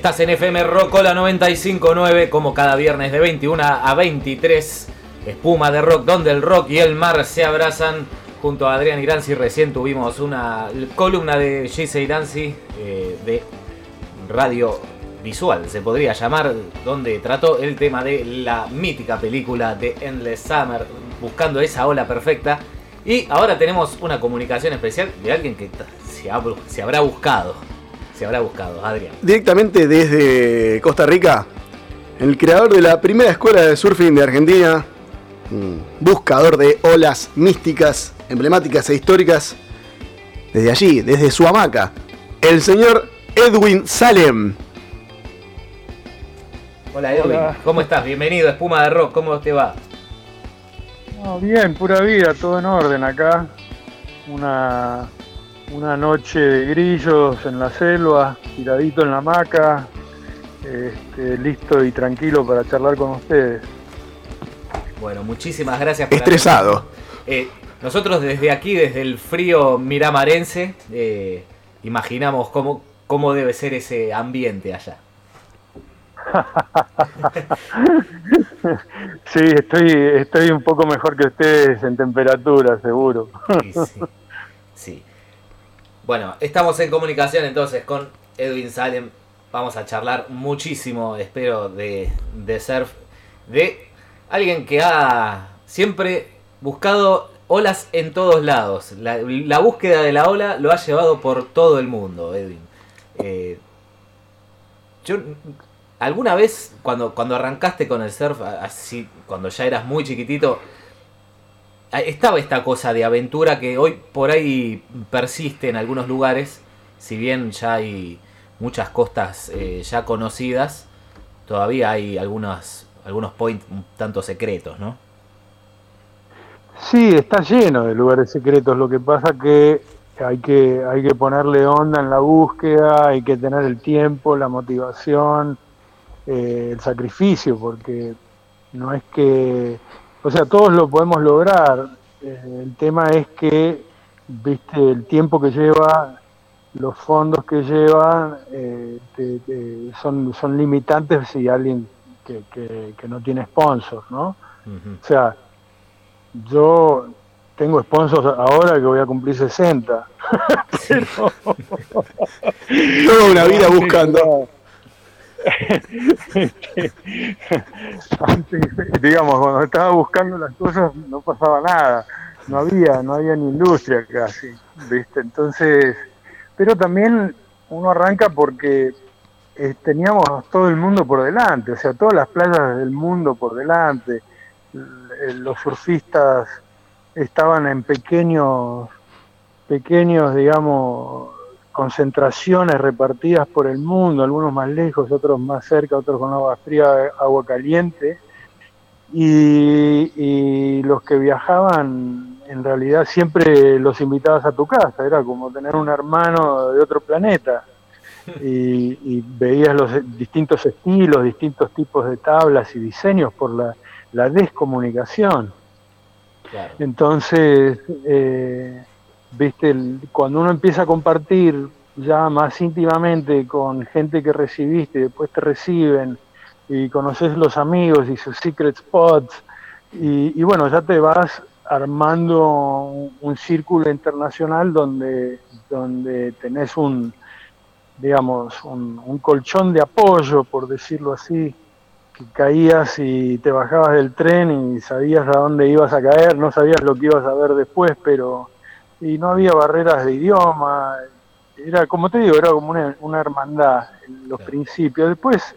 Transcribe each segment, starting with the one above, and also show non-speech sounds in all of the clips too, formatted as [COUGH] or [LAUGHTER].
Estás en FM Rockola 959 como cada viernes de 21 a 23. Espuma de rock donde el rock y el mar se abrazan. Junto a Adrián Iranzi recién tuvimos una columna de Gise Iranzi eh, de radio visual, se podría llamar, donde trató el tema de la mítica película de Endless Summer, buscando esa ola perfecta. Y ahora tenemos una comunicación especial de alguien que se habrá buscado se habrá buscado, Adrián? Directamente desde Costa Rica, el creador de la primera escuela de surfing de Argentina, buscador de olas místicas, emblemáticas e históricas, desde allí, desde su hamaca, el señor Edwin Salem. Hola Edwin, ¿cómo estás? Bienvenido a Espuma de Rock, ¿cómo te va? bien, pura vida, todo en orden acá. Una una noche de grillos en la selva, tiradito en la hamaca, este, listo y tranquilo para charlar con ustedes. Bueno, muchísimas gracias. Estresado. Eh, nosotros desde aquí, desde el frío miramarense, eh, imaginamos cómo, cómo debe ser ese ambiente allá. [LAUGHS] sí, estoy, estoy un poco mejor que ustedes en temperatura, seguro. sí. sí. Bueno, estamos en comunicación entonces con Edwin Salem. Vamos a charlar muchísimo, espero, de, surf. De alguien que ha siempre buscado olas en todos lados. La, búsqueda de la ola lo ha llevado por todo el mundo, Edwin. Eh, yo, alguna vez, cuando, cuando arrancaste con el surf, así, cuando ya eras muy chiquitito, estaba esta cosa de aventura que hoy por ahí persiste en algunos lugares, si bien ya hay muchas costas eh, ya conocidas, todavía hay algunos, algunos points tanto secretos, ¿no? Sí, está lleno de lugares secretos, lo que pasa que hay que, hay que ponerle onda en la búsqueda, hay que tener el tiempo, la motivación, eh, el sacrificio, porque no es que o sea, todos lo podemos lograr. Eh, el tema es que, viste, el tiempo que lleva, los fondos que llevan, eh, son, son limitantes si alguien que, que, no tiene sponsors, ¿no? O sea, yo tengo sponsors ahora que voy a cumplir 60. [LAUGHS] Toda una vida buscando. [LAUGHS] digamos, cuando estaba buscando las cosas no pasaba nada, no había, no había ni industria casi, ¿viste? Entonces, pero también uno arranca porque eh, teníamos todo el mundo por delante, o sea, todas las playas del mundo por delante, los surfistas estaban en pequeños, pequeños, digamos, concentraciones repartidas por el mundo, algunos más lejos, otros más cerca, otros con agua fría, agua caliente, y, los que viajaban en realidad siempre los invitabas a tu casa, era como tener un hermano de otro planeta, y, veías los distintos estilos, distintos tipos de tablas y diseños por la, descomunicación. Entonces, eh, viste, cuando uno empieza a compartir ya más íntimamente con gente que recibiste después te reciben y conoces los amigos y sus secret spots y, bueno, ya te vas armando un, círculo internacional donde, donde tenés un, digamos, un, colchón de apoyo, por decirlo así, que caías y te bajabas del tren y sabías a dónde ibas a caer, no sabías lo que ibas a ver después, pero y no había barreras de idioma, era como te digo, era como una, hermandad en los principios. Después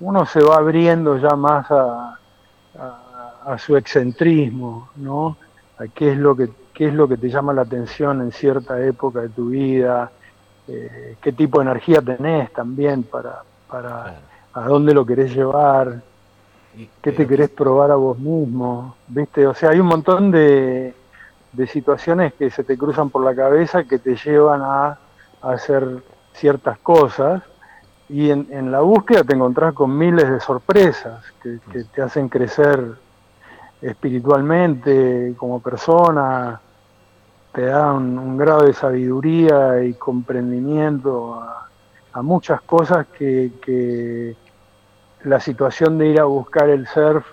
uno se va abriendo ya más a, a, su excentrismo, ¿no? A qué es lo que qué es lo que te llama la atención en cierta época de tu vida, eh, qué tipo de energía tenés también para, para a dónde lo querés llevar, qué te querés probar a vos mismo, ¿viste? O sea, hay un montón de, de situaciones que se te cruzan por la cabeza que te llevan a, hacer ciertas cosas. Y en, la búsqueda te encontrás con miles de sorpresas que, te hacen crecer espiritualmente como persona, te dan un, grado de sabiduría y comprendimiento a muchas cosas que, la situación de ir a buscar el surf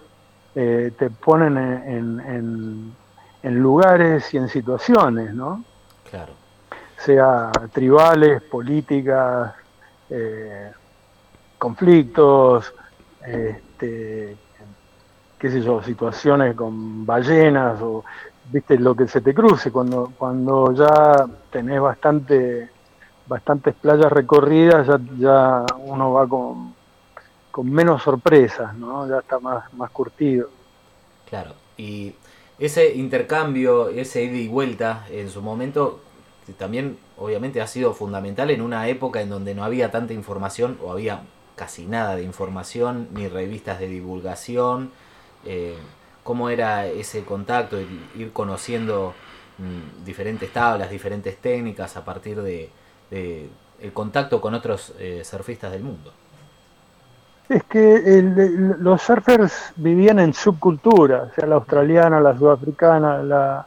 eh, te ponen en, en, lugares y en situaciones, ¿no? Claro. Sea tribales, políticas, eh, conflictos, este, qué sé yo, situaciones con ballenas o viste lo que se te cruce cuando cuando ya tenés bastante bastantes playas recorridas ya, ya uno va con, con menos sorpresas no ya está más más curtido claro y ese intercambio ese ida y vuelta en su momento también obviamente ha sido fundamental en una época en donde no había tanta información o había casi nada de información ni revistas de divulgación eh, cómo era ese contacto, ir conociendo mm, diferentes tablas, diferentes técnicas a partir de, el contacto con otros eh, surfistas del mundo. Es que los surfers vivían en subculturas, sea, la australiana, la sudafricana, la,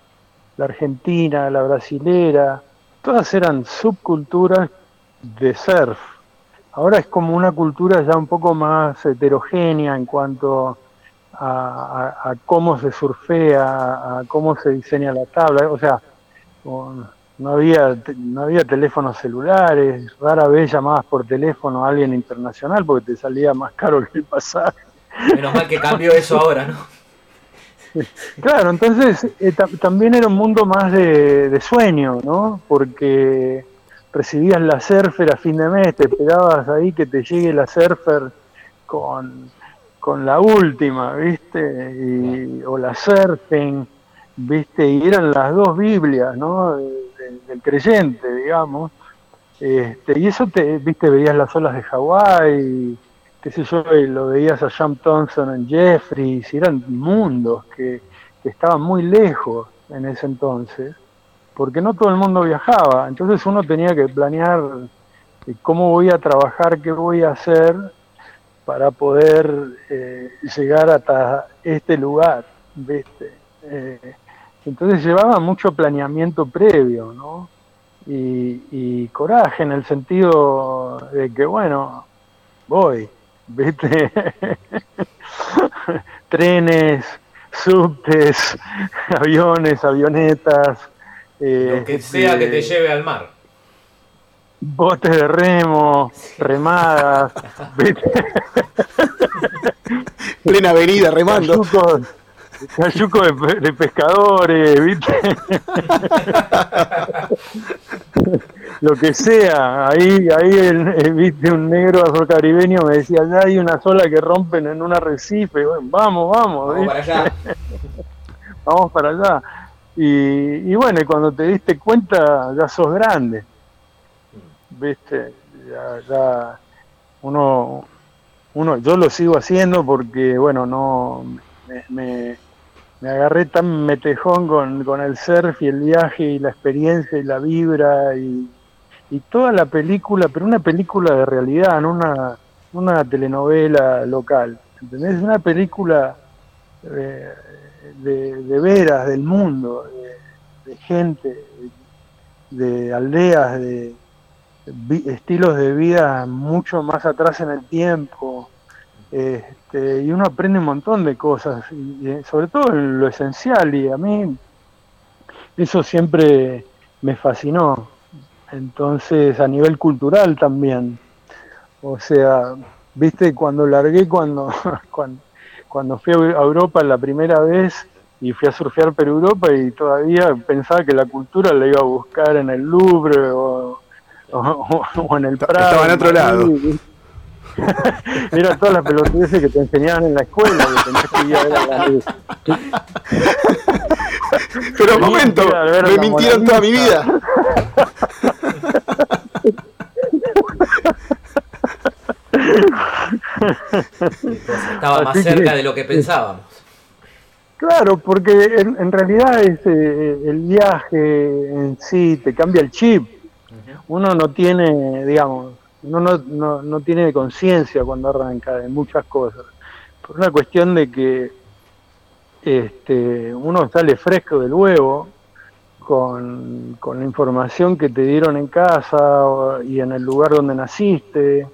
la argentina, la brasilera, todas eran subculturas de surf. Ahora es como una cultura ya un poco más heterogénea en cuanto a, cómo se surfea, a cómo se diseña la tabla, o sea, no había, no había teléfonos celulares, rara vez llamabas por teléfono a alguien internacional porque te salía más caro que el pasaje. Menos mal que cambió eso ahora, ¿no? [LAUGHS] Claro, entonces eh, también era un mundo más de, de, sueño, ¿no? Porque recibías la surfer a fin de mes, te esperabas ahí que te llegue la surfer con con la última, ¿viste? Y, o la surfing, ¿viste? Y eran las dos Biblias, ¿no? Del, creyente, digamos. Este, y eso, te, ¿viste? Veías las olas de Hawái, qué sé yo, lo veías a Sam Thompson en Jeffries, y eran mundos que, que estaban muy lejos en ese entonces, porque no todo el mundo viajaba. Entonces uno tenía que planear eh, cómo voy a trabajar, qué voy a hacer para poder eh, llegar hasta este lugar, ¿viste? Eh, entonces llevaba mucho planeamiento previo, ¿no? Y, coraje en el sentido de que, bueno, voy, [LAUGHS] ¿viste? Trenes, subtes, [LAUGHS] aviones, avionetas. Lo que sea que te este, lleve al mar botes de remo, remadas, [LAUGHS] plena avenida remando. Cayuco, de, pescadores, ¿viste? [LAUGHS] Lo que sea, ahí, ahí viste un negro caribeño me decía, ya hay una sola que rompen en un arrecife, vamos, vamos, vamos para allá. [LAUGHS] vamos para allá. Y, y bueno, cuando te diste cuenta ya sos grande viste, ya, uno, uno, yo lo sigo haciendo porque, bueno, no, me, me, agarré tan metejón con, con, el surf y el viaje y la experiencia y la vibra y, y toda la película, pero una película de realidad, no una, una telenovela local, ¿entendés? Una película de, de, veras, del mundo, de, de gente, de aldeas, de, estilos de vida mucho más atrás en el tiempo. Este, y uno aprende un montón de cosas, y, sobre todo lo esencial, y a mí eso siempre me fascinó. Entonces, a nivel cultural también. O sea, viste, cuando largué, cuando, [LAUGHS] cuando, cuando fui a Europa la primera vez y fui a surfear por Europa y todavía pensaba que la cultura la iba a buscar en el Louvre o, o, en el Prado. Estaba en otro lado. [LAUGHS] Era todas las pelotudeces que te enseñaban en la escuela, que tenías que ir a ver a la luz. Pero un momento, me mintieron toda mi vida. estaba más cerca de lo que pensábamos. Claro, porque en, en realidad es, eh, el viaje en sí te cambia el chip uno no tiene, digamos, uno no, no, no tiene conciencia cuando arranca de muchas cosas. Por una cuestión de que este, uno sale fresco del huevo, con, con, la información que te dieron en casa y en el lugar donde naciste.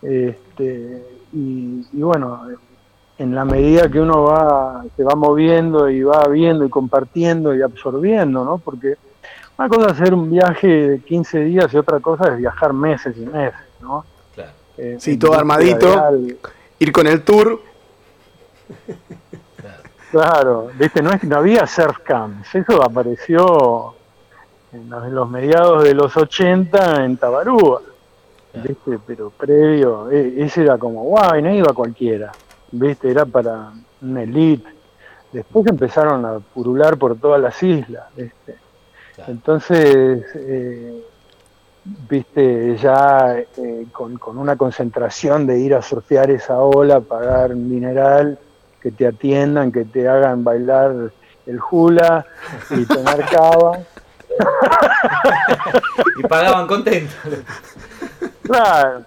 Este, y, y, bueno, en la medida que uno va, se va moviendo y va viendo y compartiendo y absorbiendo, ¿no? Porque una cosa es hacer un viaje de 15 días y otra cosa es viajar meses y meses, ¿no? Claro. Eh, sí, todo armadito, ir con el tour. Claro, ¿viste? No, es, no había surf camps, eso apareció en los mediados de los 80 en Tabarúa, ¿viste? Pero previo, e, ese era como, guay, no iba cualquiera, ¿viste? Era para una elite. Después empezaron a purular por todas las islas, ¿viste? Entonces, eh, viste, ya eh, con, una concentración de ir a surfear esa ola, pagar mineral, que te atiendan, que te hagan bailar el hula y tener [LAUGHS] cava. y pagaban contentos. Claro,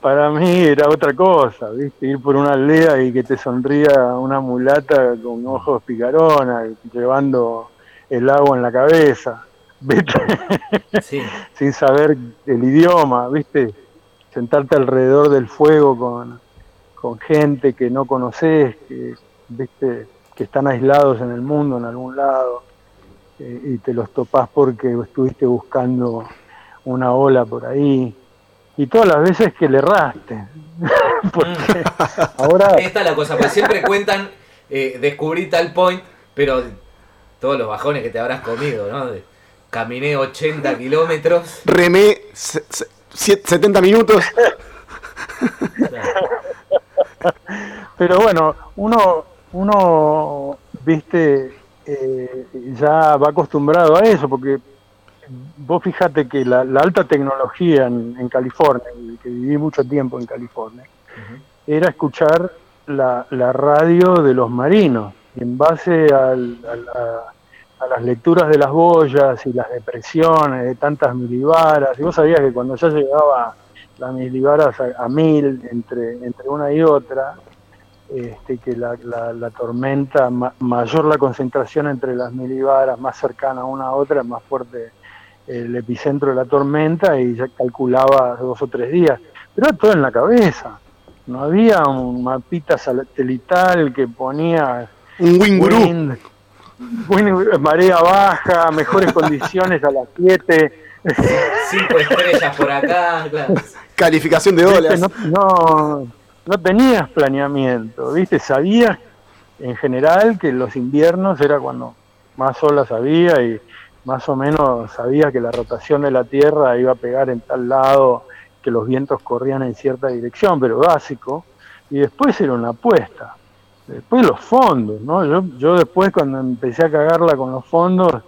para mí era otra cosa, ¿viste? Ir por una aldea y que te sonría una mulata con ojos picarona, llevando el agua en la cabeza, [LAUGHS] sin saber el idioma, ¿viste? Sentarte alrededor del fuego con, con gente que no conoces, que, ¿viste? que están aislados en el mundo en algún lado, eh, y te los topás porque estuviste buscando una ola por ahí. Y todas las veces que le erraste. [LAUGHS] porque ahora. Esta es la cosa, pues siempre cuentan, eh, descubrí tal point, pero todos los bajones que te habrás comido, ¿no? Caminé 80 kilómetros. Remé 70 minutos. Pero bueno, uno, uno viste, eh, ya va acostumbrado a eso, porque vos fíjate que la, alta tecnología en, California, que viví mucho tiempo en California, era escuchar la, la radio de los marinos en base al, a, las lecturas de las boyas y las depresiones de tantas milibaras, y vos sabías que cuando ya llegaba las milibaras a, mil entre, entre una y otra, este, que la, la, tormenta, mayor la concentración entre las milibaras, más cercana una a otra, más fuerte el epicentro de la tormenta y ya calculaba dos o tres días. Pero todo en la cabeza. No había un mapita satelital que ponía un winguru. marea baja, mejores condiciones a las 7. Cinco estrellas por acá. Calificación de olas. No, no, tenías planeamiento, ¿viste? Sabías en general que los inviernos era cuando más olas había y más o menos sabías que la rotación de la Tierra iba a pegar en tal lado, que los vientos corrían en cierta dirección, pero básico. Y después era una apuesta Después los fondos, ¿no? Yo, yo después cuando empecé a cagarla con los fondos,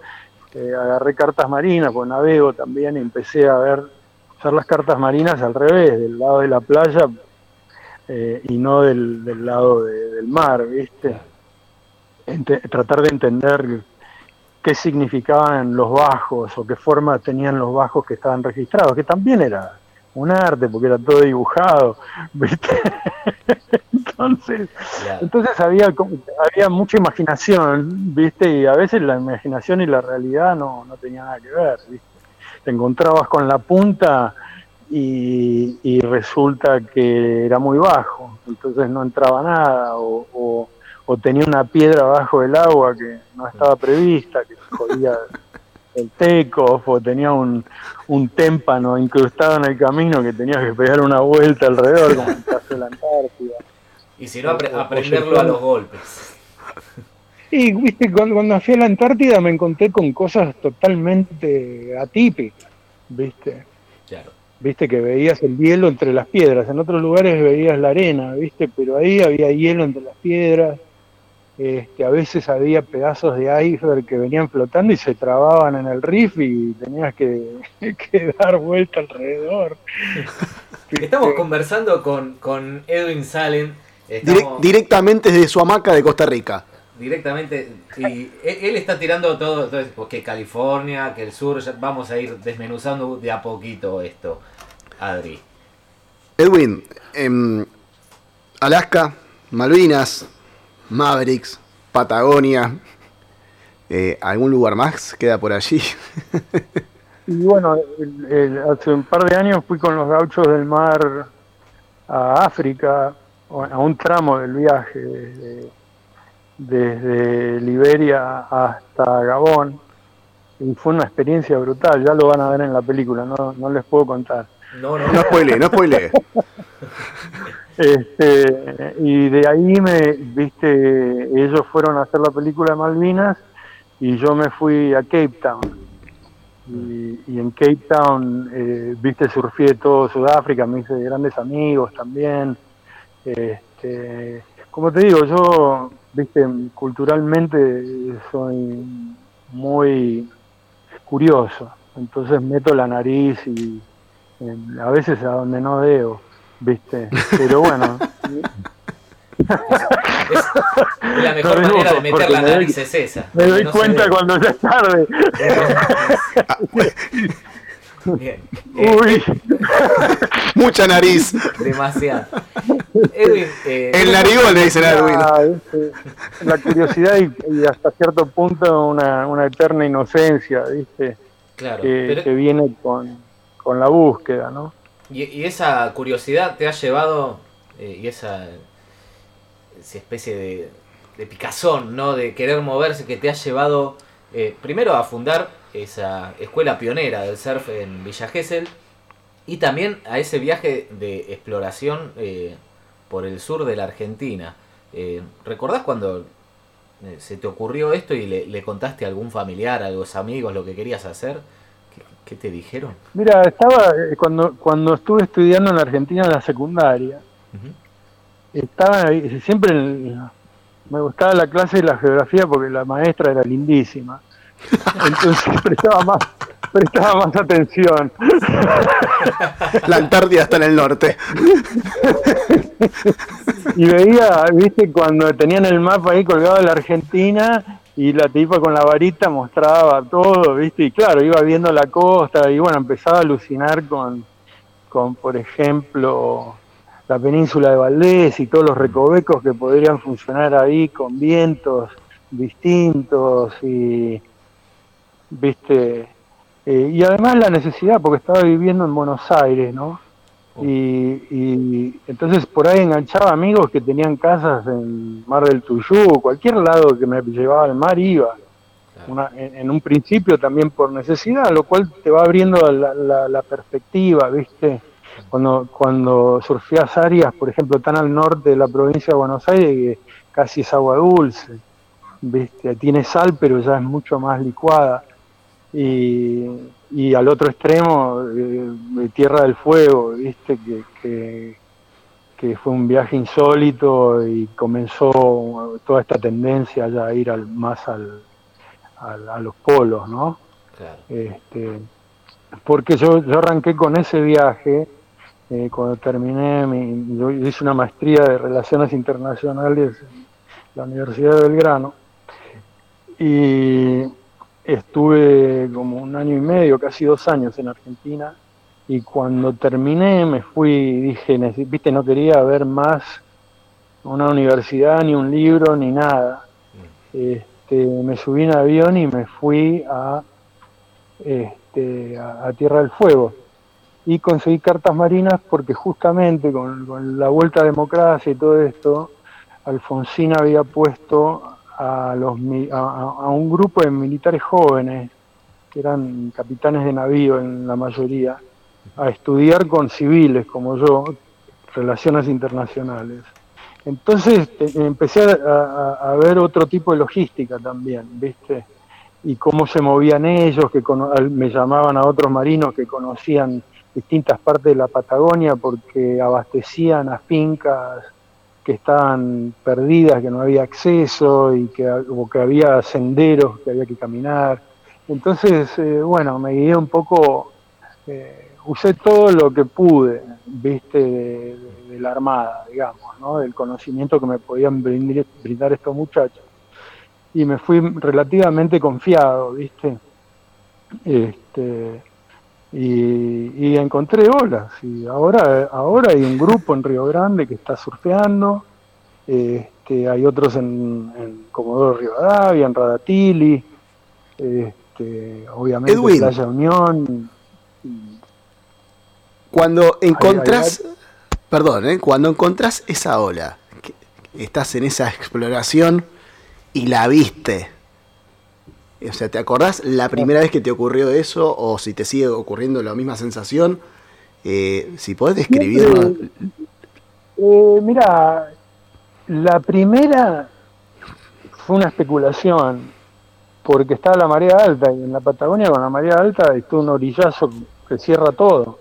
eh, agarré cartas marinas, pues navego también y empecé a ver, usar las cartas marinas al revés, del lado de la playa eh, y no del, del lado del mar, ¿viste? tratar de entender qué significaban los bajos o qué forma tenían los bajos que estaban registrados, que también era un arte porque era todo dibujado, [LAUGHS] ¿viste? entonces, entonces había, había mucha imaginación, ¿viste? Y a veces la imaginación y la realidad no, no tenían nada que ver, ¿viste? Te encontrabas con la punta y, y, resulta que era muy bajo, entonces no entraba nada, o, o, o tenía una piedra bajo el agua que no estaba prevista, que jodía [LAUGHS] teco, o tenía un, un témpano incrustado en el camino que tenías que pegar una vuelta alrededor, como en el caso de la Antártida. Y si no, aprenderlo a los golpes. Y viste, cuando, cuando fui a la Antártida me encontré con cosas totalmente atípicas, viste. Claro. Viste que veías el hielo entre las piedras, en otros lugares veías la arena, viste, pero ahí había hielo entre las piedras este, a veces había pedazos de iceberg que venían flotando y se trababan en el riff y tenías que, [LAUGHS] dar vuelta alrededor. [LAUGHS] Estamos conversando con, Edwin Salen. directamente desde su hamaca de Costa Rica. Directamente, y él está tirando todo, todo que California, que el sur, vamos a ir desmenuzando de a poquito esto, Adri. Edwin, en Alaska, Malvinas, Mavericks, Patagonia. Eh, ¿Algún lugar más queda por allí? y bueno, hace un par de años fui con los gauchos del mar a África, a un tramo del viaje, desde Liberia hasta Gabón y fue una experiencia brutal, ya lo van a ver en la película, no, no les puedo contar. No, no, no spoile, no spoile. [LAUGHS] este, y de ahí me, viste, ellos fueron a hacer la película de Malvinas y yo me fui a Cape Town. Y, en Cape Town, eh, viste, surfé todo Sudáfrica, me hice grandes amigos también. Este, como te digo, yo, viste, culturalmente soy muy curioso. Entonces meto la nariz y a veces a donde no veo, ¿viste? Pero bueno. la mejor manera de meter la nariz es esa. Me doy cuenta cuando ya es tarde. Bien. Uy. Mucha nariz. Demasiado. Edwin. Eh, el narigón le dicen a Edwin. La curiosidad y, hasta cierto punto una, una eterna inocencia, ¿viste? Claro. Que, viene con, con, la búsqueda, ¿no? Y, y, esa curiosidad te ha llevado, eh, y esa, esa especie de, picazón, ¿no? De querer moverse, que te ha llevado eh, primero a fundar esa escuela pionera del surf en Villa Gesell y también a ese viaje de exploración eh, por el sur de la Argentina. Eh, ¿Recordás cuando eh, se te ocurrió esto y le, contaste a algún familiar, a los amigos lo que querías hacer? ¿Qué, te dijeron? Mira, estaba cuando, cuando estuve estudiando en la Argentina en la secundaria, estaba siempre me gustaba la clase de la geografía porque la maestra era lindísima. [LAUGHS] Entonces prestaba más, prestaba más atención. La Antártida está en el norte. Y veía, viste, cuando tenían el mapa ahí colgado de la Argentina y la tipa con la varita mostraba todo, viste, y claro, iba viendo la costa y bueno, empezaba a alucinar con, con por ejemplo, la península de Valdés y todos los recovecos que podrían funcionar ahí con vientos distintos y viste eh, y además la necesidad porque estaba viviendo en Buenos Aires no oh. y, entonces por ahí enganchaba amigos que tenían casas en Mar del Tuyú cualquier lado que me llevaba al mar iba. En, un principio también por necesidad lo cual te va abriendo la, perspectiva viste cuando cuando surfías áreas por ejemplo tan al norte de la provincia de Buenos Aires que casi es agua dulce viste tiene sal pero ya es mucho más licuada. Y, al otro extremo, de Tierra del Fuego, viste, que, que, fue un viaje insólito y comenzó toda esta tendencia ya a ir al, más al, a los polos, ¿no? Este, porque yo, yo arranqué con ese viaje eh, cuando terminé, mi, yo hice una maestría de Relaciones Internacionales en la Universidad de Belgrano y estuve como un año y medio, casi dos años en Argentina, y cuando terminé me fui, dije, viste, no quería ver más una universidad, ni un libro, ni nada. Este, me subí en avión y me fui a, este, a, Tierra del Fuego. Y conseguí cartas marinas porque justamente con, con la vuelta a democracia y todo esto, Alfonsín había puesto a, a, un grupo de militares jóvenes, que eran capitanes de navío en la mayoría, a estudiar con civiles como yo, relaciones internacionales. Entonces empecé a, ver otro tipo de logística también, ¿viste? Y cómo se movían ellos, que me llamaban a otros marinos que conocían distintas partes de la Patagonia porque abastecían a fincas que estaban perdidas, que no había acceso y que, o que había senderos que había que caminar. Entonces, eh, bueno, me guié un poco, eh, usé todo lo que pude, viste, de, la Armada, digamos, ¿no? del conocimiento que me podían brindar, brindar estos muchachos. Y me fui relativamente confiado, viste. Este, y, encontré olas. Y ahora, ahora hay un grupo en Río Grande que está surfeando, este, hay otros en, Comodoro Rivadavia, en Radatili, este, obviamente Edwin. Playa Unión. Cuando encontrás, perdón, ¿eh? cuando encontrás esa ola, que estás en esa exploración y la viste. O sea, ¿te acordás la primera vez que te ocurrió eso? O si te sigue ocurriendo la misma sensación. Eh, si podés describirlo. Eh, mira, la primera fue una especulación, porque estaba la marea alta y en la Patagonia con la marea alta está un orillazo que cierra todo.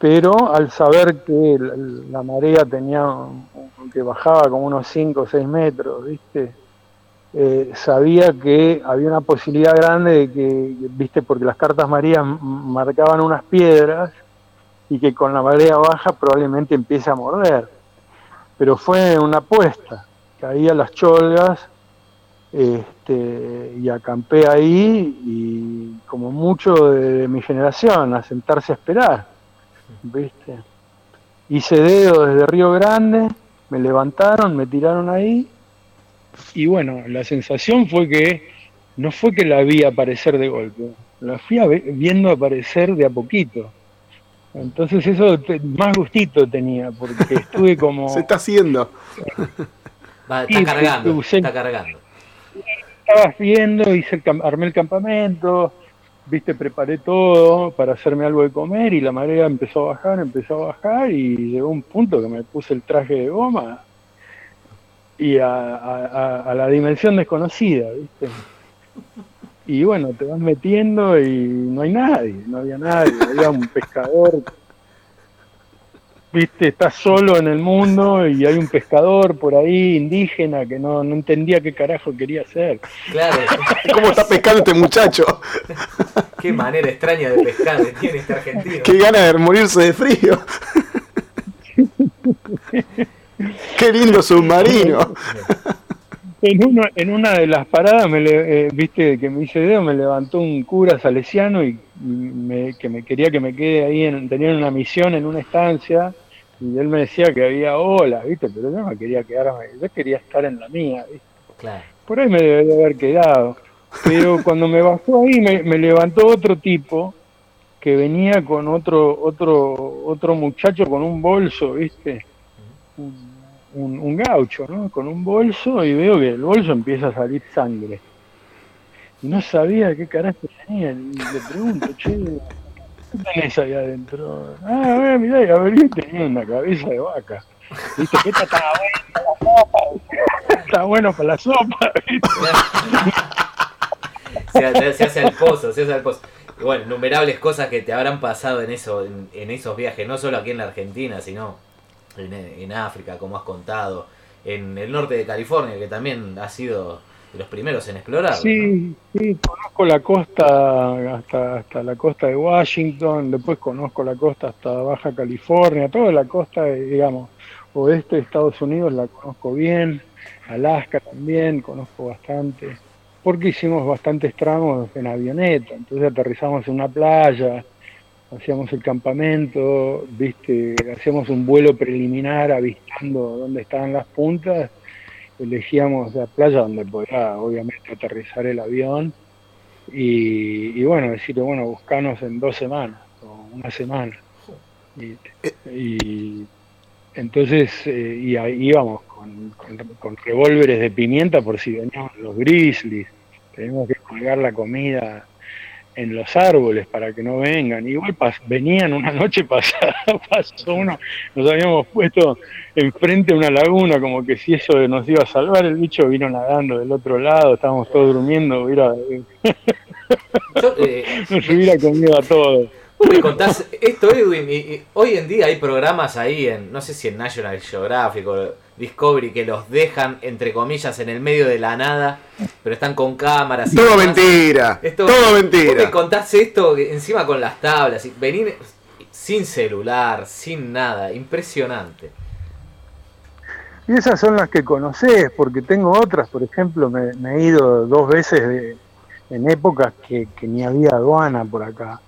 Pero al saber que la, la marea tenía, que bajaba como unos 5 o 6 metros, ¿viste? Eh, sabía que había una posibilidad grande de que, viste, porque las cartas marías marcaban unas piedras y que con la marea baja probablemente empiece a morder. Pero fue una apuesta. Caí a las cholgas este, y acampé ahí y como mucho de, de mi generación, a sentarse a esperar. ¿Viste? Hice dedo desde Río Grande, me levantaron, me tiraron ahí y bueno, la sensación fue que no fue que la vi aparecer de golpe, la fui viendo aparecer de a poquito. Entonces eso te- más gustito tenía, porque estuve [LAUGHS] como... Se está haciendo. Va, está Sí, cargando, está cargando. estabas viendo, hice el armé el campamento, viste, preparé todo para hacerme algo de comer y la marea empezó a bajar, empezó a bajar y llegó un punto que me puse el traje de goma y a, a- a- a la dimensión desconocida, viste. Y bueno, te vas metiendo y no hay nadie, no había nadie, había un pescador, viste, estás solo en el mundo y hay un pescador por ahí indígena que no, no entendía qué carajo quería hacer. Claro, [LAUGHS] ¿Cómo está pescando este muchacho? [LAUGHS] qué manera extraña de pescar que tiene este argentino. Qué gana de morirse de frío. [LAUGHS] Qué lindo submarino. [LAUGHS] En, uno, en una de las paradas, me le- eh, viste, que me hice dedo, me levantó un cura salesiano y me, que me quería que me quede ahí, en, tenían una misión en una estancia y él me decía que había olas, viste, pero yo no quería quedarme, yo quería estar en la mía, viste. Claro. Por ahí me debería haber quedado. Pero [LAUGHS] cuando me bajó ahí me, me levantó otro tipo que venía con otro otro otro muchacho con un bolso, ¿viste? Un, un- un gaucho, ¿no? Con un bolso y veo que el bolso empieza a salir sangre. No sabía qué carajo tenía. Y le pregunto, che, ¿qué tenés ahí adentro? Ah, a ver, mirá, y abrí y tenía una cabeza de vaca. ¿Viste? Que esta estaba buena para la sopa. [LAUGHS] Está bueno para la sopa, ¿viste? [LAUGHS] se, hace- al pozo, se hace al pozo. Bueno, innumerables cosas que te habrán pasado en, eso, en esos viajes, no solo aquí en la Argentina, sino en, en África, como has contado, en el norte de California, que también ha sido de los primeros en explorar. Sí, sí, conozco la costa hasta, hasta la costa de Washington, después conozco la costa hasta Baja California, toda la costa, digamos, oeste de Estados Unidos la conozco bien, Alaska también conozco bastante, porque hicimos bastantes tramos en avioneta, entonces aterrizamos en una playa, hacíamos el campamento, viste, hacíamos un vuelo preliminar avistando dónde estaban las puntas. Elegíamos la playa donde podía obviamente aterrizar el avión. Y, y bueno, decirle, bueno, buscanos en dos semanas o una semana. Y, y entonces eh, y ahí íbamos con, con, revólveres de pimienta por si venían los grizzlies, teníamos que colgar la comida en los árboles para que no vengan. Igual pas- venían una noche [LAUGHS] pasada, pasó uno, nos habíamos puesto enfrente de una laguna, como que si eso nos iba a salvar, el bicho vino nadando del otro lado, estábamos todos durmiendo, hubiera, Yo, [LAUGHS] eh, nos hubiera comido a todos. Me contás esto, Edwin, y, y hoy en día hay programas ahí en, no sé si en National Geographic o Discovery, que los dejan, entre comillas, en el medio de la nada, pero están con cámaras. y Todo demás. mentira. Esto- Todo Vos me mentira. contás esto encima con las tablas, y venir sin celular, sin nada, impresionante. Y esas son las que conoces, porque tengo otras, por ejemplo, me, me he ido dos veces de- en épocas que, que ni había aduana por acá.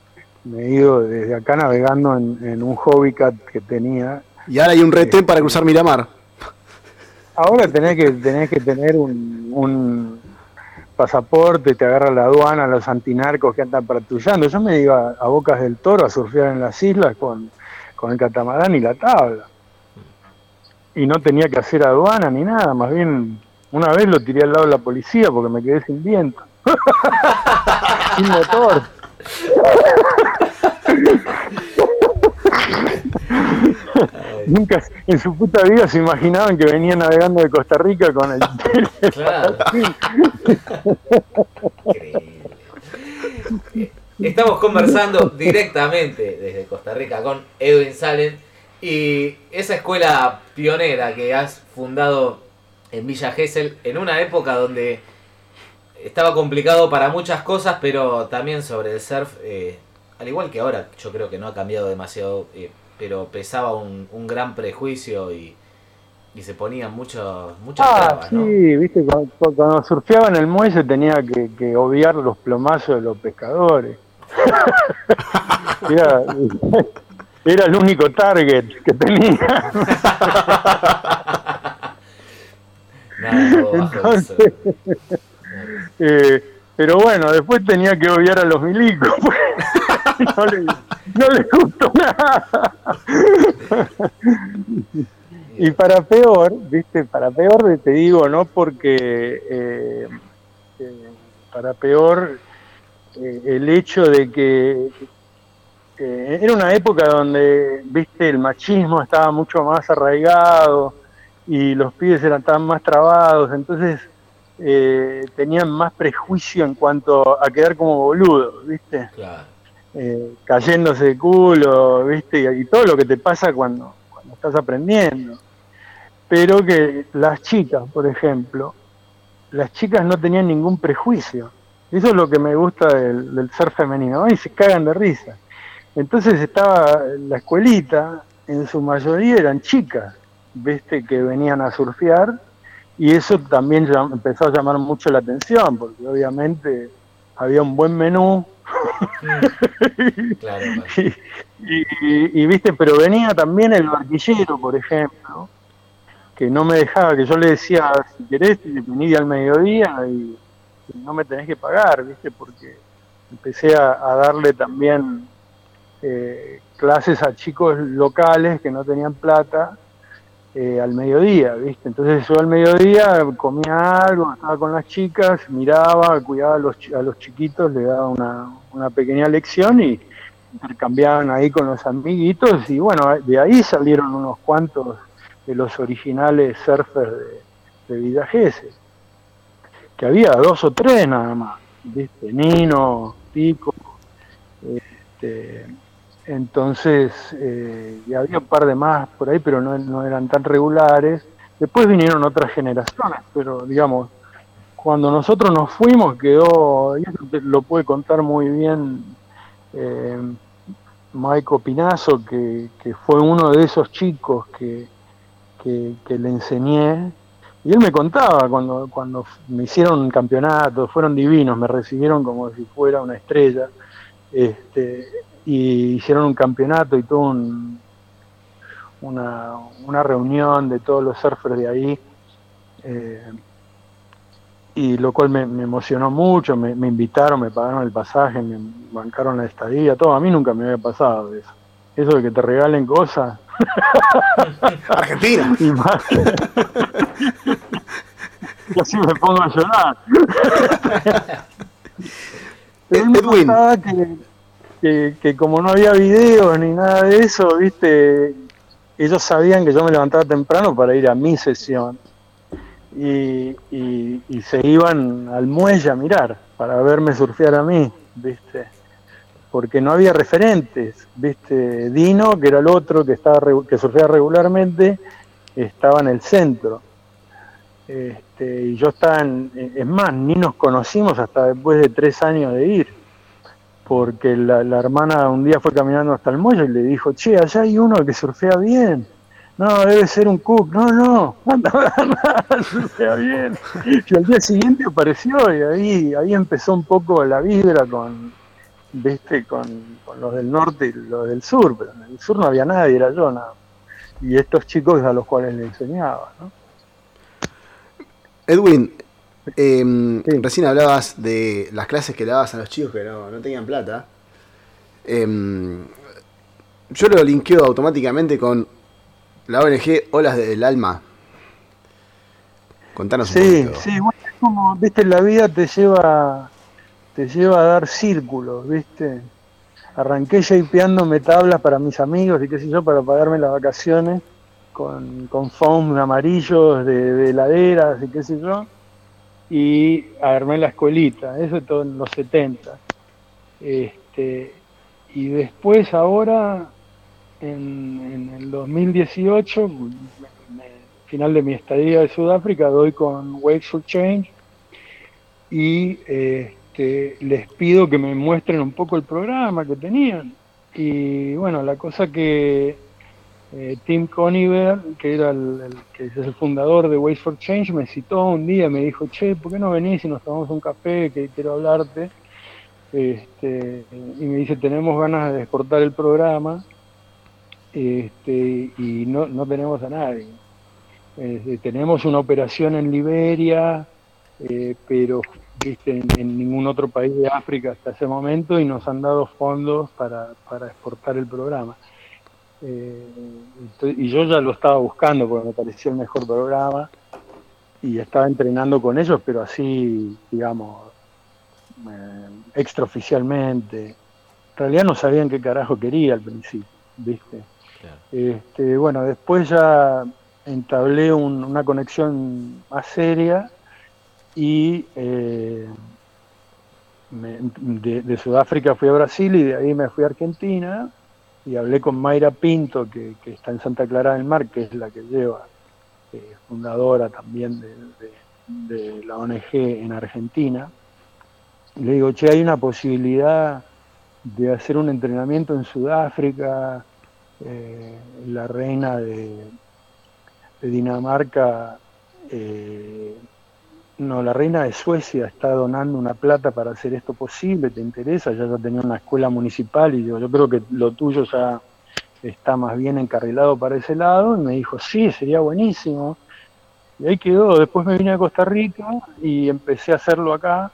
Me he ido desde acá navegando en, en un Hobbycat que tenía. Y ahora hay un retén para cruzar Miramar. Ahora tenés que, tenés que tener un, un- pasaporte, te agarra la aduana, los antinarcos que andan patrullando. Yo me iba a Bocas del Toro a surfear en las islas con, con el catamarán y la tabla. Y no tenía que hacer aduana ni nada, más bien una vez lo tiré al lado de la policía porque me quedé sin viento. [LAUGHS] sin motor. [LAUGHS] Nunca en su puta vida se imaginaban que venía navegando de Costa Rica con el [LAUGHS] claro. Estamos conversando directamente desde Costa Rica con Edwin Salen y esa escuela pionera que has fundado en Villa Gesell en una época donde estaba complicado para muchas cosas, pero también sobre el surf, eh, al igual que ahora, yo creo que no ha cambiado demasiado, eh, pero pesaba un, un gran prejuicio y, y se ponían muchas muchas ah, trabas, sí, viste, cuando, cuando, surfeaba en el muelle tenía que, que obviar los plomazos de los pescadores. [LAUGHS] era, era el único target que tenía. [LAUGHS] Entonces, eh, pero bueno, después tenía que obviar a los milicos. [LAUGHS] no, le, no les gustó nada. y para peor, viste, para peor te digo, no porque eh, eh, para peor el hecho de que era una época donde, viste, el machismo estaba mucho más arraigado, y los pibes eran tan más trabados, entonces eh, tenían más prejuicio en cuanto a quedar como boludos, ¿viste? Claro. Eh, cayéndose de culo, ¿viste? Y, todo lo que te pasa cuando, cuando estás aprendiendo. Pero que las chicas, por ejemplo, las chicas no tenían ningún prejuicio. Eso es lo que me gusta del, del ser femenino. Y se cagan de risa. Entonces estaba la escuelita, en su mayoría eran chicas viste que venían a surfear y eso también empezó a llamar mucho la atención porque obviamente había un buen menú. [LAUGHS] Y, viste pero venía también el barquillero por ejemplo que no me dejaba que yo le decía si querés venir al mediodía y, no me tenés que pagar viste porque empecé a, darle también eh, clases a chicos locales que no tenían plata eh, al mediodía, ¿viste? Entonces yo al mediodía comía algo, estaba con las chicas, miraba, cuidaba a los, a los chiquitos, le daba una, una pequeña lección y intercambiaban ahí con los amiguitos y bueno, de ahí salieron unos cuantos de los originales surfers de, de Villa que había dos o tres nada más, ¿viste? Nino, Pico, este, entonces, eh, y había un par de más por ahí, pero no, eran tan regulares. Después vinieron otras generaciones, pero digamos, cuando nosotros nos fuimos quedó, y lo puede contar muy bien eh, Maico Pinazo, que, fue uno de esos chicos que, que, le enseñé. Y él me contaba cuando, cuando me hicieron un campeonato, fueron divinos, me recibieron como si fuera una estrella. Este, y hicieron un campeonato y tuvo una, una, reunión de todos los surfers de ahí, eh, y lo cual me, emocionó mucho, me, invitaron, me pagaron el pasaje, me bancaron la estadía, todo, a mí nunca me había pasado eso. Eso de que te regalen cosas. [LAUGHS] Argentina. Y más. [LAUGHS] y así me pongo a llorar. [LAUGHS] Edwin. Que, que, como no había videos ni nada de eso, viste, ellos sabían que yo me levantaba temprano para ir a mi sesión. Y, y, se iban al muelle a mirar para verme surfear a mí, viste, porque no había referentes, viste, Dino, que era el otro que estaba que surfeaba regularmente, estaba en el centro. Este, y yo estaba en, es más, ni nos conocimos hasta después de tres años de ir porque la, hermana un día fue caminando hasta el muelle y le dijo, che, allá hay uno que surfea bien. No, debe ser un cook. No, no, anda, [LAUGHS] surfea bien. Y al día siguiente apareció y ahí, ahí empezó un poco la vibra con, ¿viste? Con, los del norte y los del sur, pero en el sur no había nadie, era yo nada. Y estos chicos a los cuales le enseñaba, ¿no? Edwin, Em, recién hablabas de las clases que le dabas a los chicos que no, tenían plata. Em, yo lo linkeo automáticamente con la ONG Olas del Alma. Contanos un poquito. Sí, bueno, es como, viste, la vida te lleva, te lleva a dar círculos, viste. Arranqué shapeándome tablas para mis amigos y qué sé yo, para pagarme las vacaciones con, con foams amarillos de, de heladeras y qué sé yo y armé la escuelita, eso todo en los 70. Este, y después ahora, en, el 2018, final de mi estadía de Sudáfrica, doy con Wakes for Change y este, les pido que me muestren un poco el programa que tenían. Y bueno, la cosa que eh, Tim Coniver, que era el, que es el fundador de Ways for Change, me citó un día, me dijo, che, ¿por qué no venís y nos tomamos un café? Que quiero hablarte. Este, y me dice, tenemos ganas de exportar el programa este, y no, no tenemos a nadie. Tenemos una operación en Liberia, eh, pero viste, en, ningún otro país de África hasta ese momento y nos han dado fondos para, para exportar el programa. Eh, y yo ya lo estaba buscando porque me parecía el mejor programa y estaba entrenando con ellos, pero así, digamos, eh, extraoficialmente. En realidad no sabían qué carajo quería al principio, ¿viste? Este, bueno, después ya entablé una conexión más seria y eh, de Sudáfrica fui a Brasil y de ahí me fui a Argentina y hablé con Mayra Pinto, que, está en Santa Clara del Mar, que es la que lleva, eh, fundadora también de, la ONG en Argentina. Le digo, che, hay una posibilidad de hacer un entrenamiento en Sudáfrica, eh, la reina de, Dinamarca eh, no, la reina de Suecia está donando una plata para hacer esto posible, ¿te interesa? Ya ya tenía una escuela municipal y yo, yo creo que lo tuyo ya está más bien encarrilado para ese lado. Y me dijo, sí, sería buenísimo. Y ahí quedó. Después me vine a Costa Rica y empecé a hacerlo acá.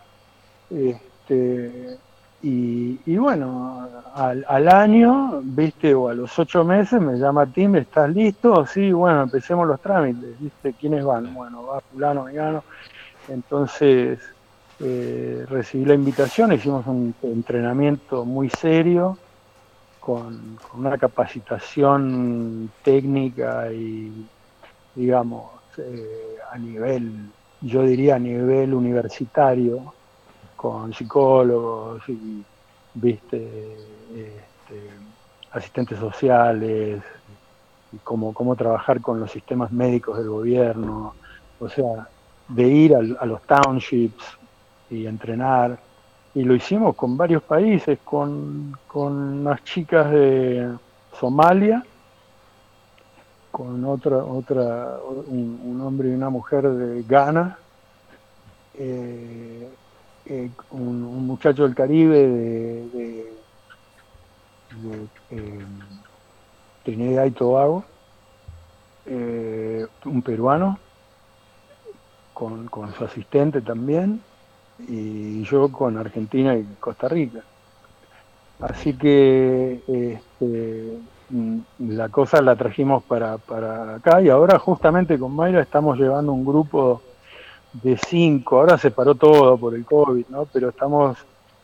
Este, y, bueno, al, año, viste, o a los ocho meses me llama Tim, ¿estás listo? Sí, bueno, empecemos los trámites, viste, ¿quiénes van? Bueno, va fulano, vegano. Entonces eh, recibí la invitación, hicimos un entrenamiento muy serio, con, una capacitación técnica y, digamos, eh, a nivel, yo diría a nivel universitario, con psicólogos y, viste, este, asistentes sociales, y cómo, cómo trabajar con los sistemas médicos del gobierno. O sea, de ir a, los townships y entrenar. Y lo hicimos con varios países, con, con unas chicas de Somalia, con otra, otra un, hombre y una mujer de Ghana, eh, eh, un, muchacho del Caribe de, de, eh, Trinidad y Tobago, un peruano, con, su asistente también, y yo con Argentina y Costa Rica. Así que este, mm, la cosa la trajimos para, para acá y ahora justamente con Mayra estamos llevando un grupo de cinco, ahora se paró todo por el COVID, ¿no? pero estamos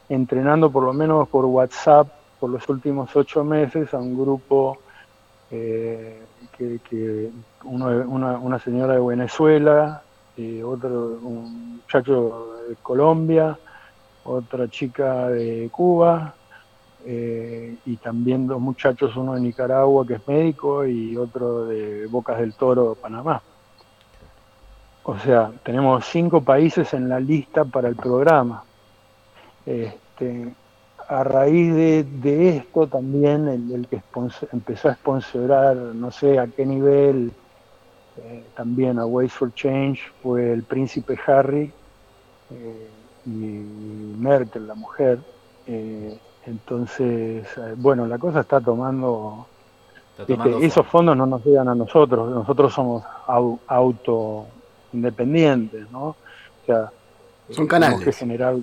entrenando por lo menos por WhatsApp por los últimos ocho meses a un grupo eh, que, una, una, señora de Venezuela, otro un muchacho de Colombia, otra chica de Cuba eh, y también dos muchachos, uno de Nicaragua que es médico y otro de Bocas del Toro, Panamá. O sea, tenemos cinco países en la lista para el programa. Este, a raíz de, esto también el, que empezó a sponsorar, no sé a qué nivel, eh, también a Ways for Change fue el príncipe Harry eh, y Merkel, la mujer. Eh, entonces, bueno, la cosa está tomando... esos fondos no nos llegan a nosotros, nosotros somos auto independientes, ¿no? O sea, Son tenemos que canales. generar.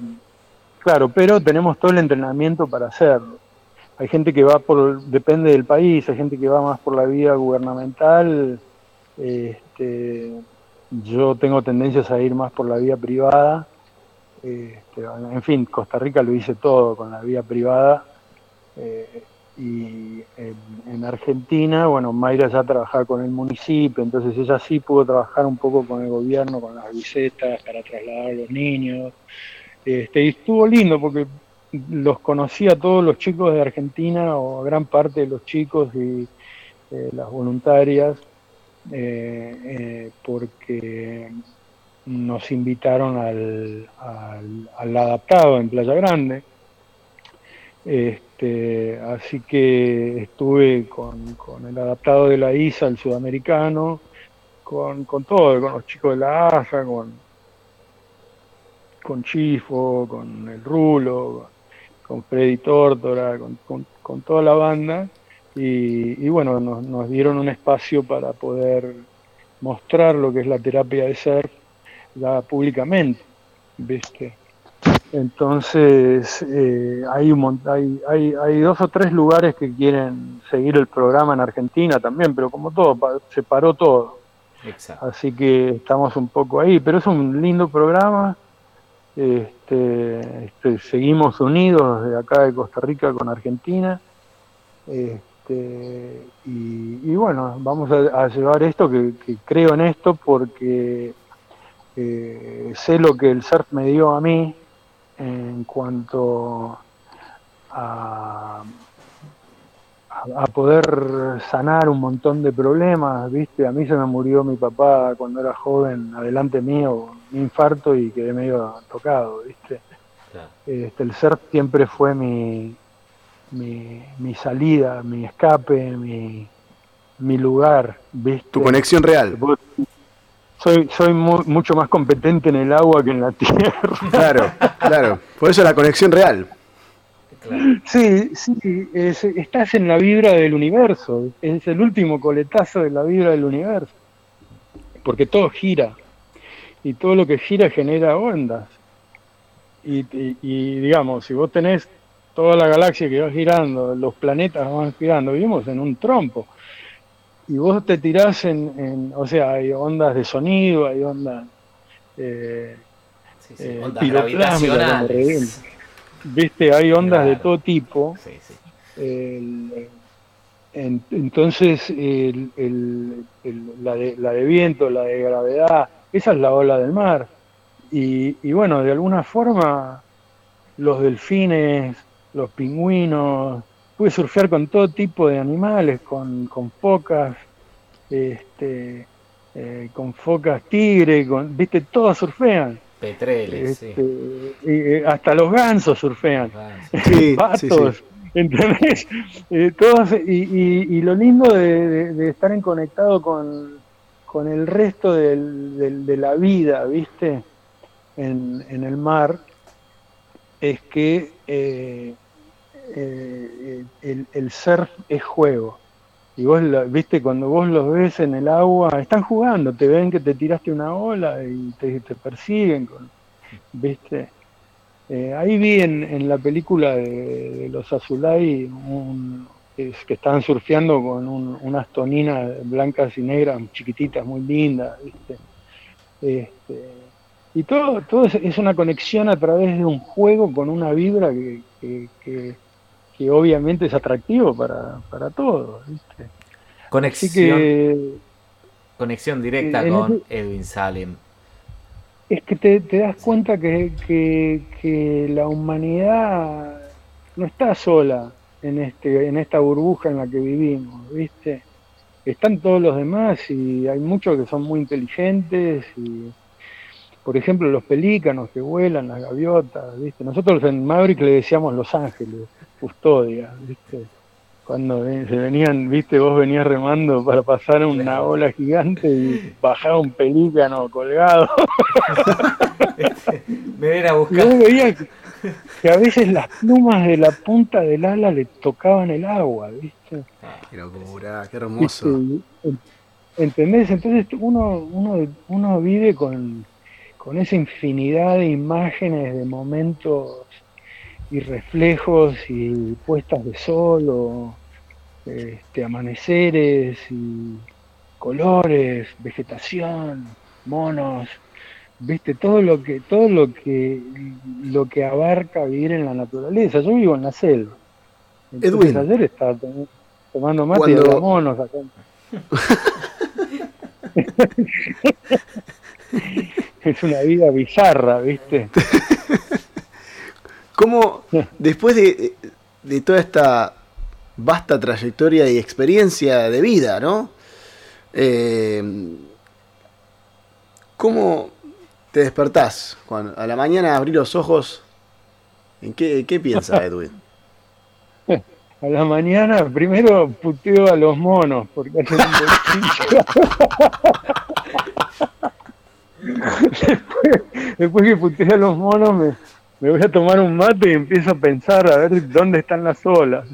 Claro, pero tenemos todo el entrenamiento para hacerlo. Hay gente que va por, depende del país, hay gente que va más por la vía gubernamental. Este, yo tengo tendencias a ir más por la vía privada. Este, en fin, Costa Rica lo hice todo con la vía privada. Eh, y en, en Argentina, bueno, Mayra ya trabajaba con el municipio, entonces ella sí pudo trabajar un poco con el gobierno, con las visetas para trasladar a los niños. Este, y estuvo lindo porque los conocí a todos los chicos de Argentina, o a gran parte de los chicos y eh, las voluntarias, eh, eh, porque nos invitaron al, al, al adaptado en Playa Grande. Este, así que estuve con, con el adaptado de la ISA, el sudamericano, con, con todo, con los chicos de la ASA, con, con Chifo, con el Rulo, con Freddy Tórtora, con, con, con toda la banda. Y, y bueno, nos, nos dieron un espacio para poder mostrar lo que es la terapia de surf ya públicamente, ¿viste? Entonces, eh, hay, un, hay, hay, hay dos o tres lugares que quieren seguir el programa en Argentina también, pero como todo, se paró todo. Exacto. Así que estamos un poco ahí, pero es un lindo programa. Este, este, seguimos unidos de acá de Costa Rica con Argentina. Este, y, y bueno, vamos a, a llevar esto, que, que creo en esto porque eh, sé lo que el surf me dio a mí en cuanto a, a, a poder sanar un montón de problemas, ¿viste? A mí se me murió mi papá cuando era joven, adelante mío, un infarto y quedé medio tocado, ¿viste? Este, el surf siempre fue mi, mi, mi salida, mi escape, mi, mi lugar, ¿viste? Tu conexión real. Soy, soy mu- mucho más competente en el agua que en la [LAUGHS] tierra. Claro, claro. Por eso la conexión real. Claro. Sí, sí, es- estás en la vibra del universo, es el último coletazo de la vibra del universo, porque todo gira, y todo lo que gira genera ondas. Y, y- y, digamos, si vos tenés toda la galaxia que va girando, los planetas van girando, vivimos en un trompo. Y vos te tirás en, en- o sea, hay ondas de sonido, hay ondas eh, Sí, sí. eh, Ondas gravitacionales. viste, hay ondas de todo tipo. Sí, sí. El- en- entonces, el- el- el- la, de, la de viento, la de gravedad, esa es la ola del mar. Y, y bueno, de alguna forma, los delfines, los pingüinos, pude surfear con todo tipo de animales, con, con focas, este, eh, con focas tigre, con, viste, todas surfean. Petreles, sí. Este, y, eh, hasta los gansos surfean Ah, [LAUGHS] Sí, sí, patos, sí. ¿entendés? Eh, todos- y, y- y lo lindo de, de- de estar en conectado con, con el resto del- del- de la vida, ¿viste? En, en el mar, es que eh, eh, el, el surf es juego. Y vos, la- viste, cuando vos los ves en el agua, están jugando, te ven que te tiraste una ola y te, te persiguen, con, ¿viste? Eh, ahí vi en, en la película de, de los Azulay un- es que estaban surfeando con un- unas toninas blancas y negras chiquititas, muy lindas, ¿viste? Este, y todo, todo es, una conexión a través de un juego con una vibra que, que, que- que obviamente es atractivo para, para todos, ¿viste? Conexión, que conexión directa en con ese- Edwin Salem. es que te, te das cuenta que, que- que la humanidad no está sola en este en esta burbuja en la que vivimos, ¿viste? Están todos los demás y hay muchos que son muy inteligentes y por ejemplo los pelícanos que vuelan, las gaviotas, ¿viste? Nosotros en Maverick le decíamos Los Ángeles, custodia, ¿viste? Cuando se venían, viste, vos venías remando para pasar una ola gigante y bajaba un pelícano colgado. Me viene a Y buscar. vos veías que, a veces las plumas de la punta del ala le tocaban el agua, ¿viste? Qué locura, qué ¿Viste? hermoso. En- ¿Entendés? Entonces uno, uno, uno vive con, con esa infinidad de imágenes, de momentos y reflejos y puestas de sol o este, amaneceres y colores, vegetación, monos, viste todo lo que todo lo que lo que abarca vivir en la naturaleza. Yo vivo en la selva. Edwin. ayer estaba tomando mate y había monos acá. [LAUGHS] [LAUGHS] es una vida bizarra, ¿viste? [LAUGHS] ¿Cómo, [LAUGHS] después de, de, toda esta vasta trayectoria y experiencia de vida, ¿no? Eh, ¿Cómo te despertás? Cuando a la mañana abrí los ojos, ¿en qué, qué piensas, [LAUGHS] Edwin? A la mañana primero puteo a los monos porque hacen un después, después que puteo a los monos me, me voy a tomar un mate y empiezo a pensar a ver dónde están las olas.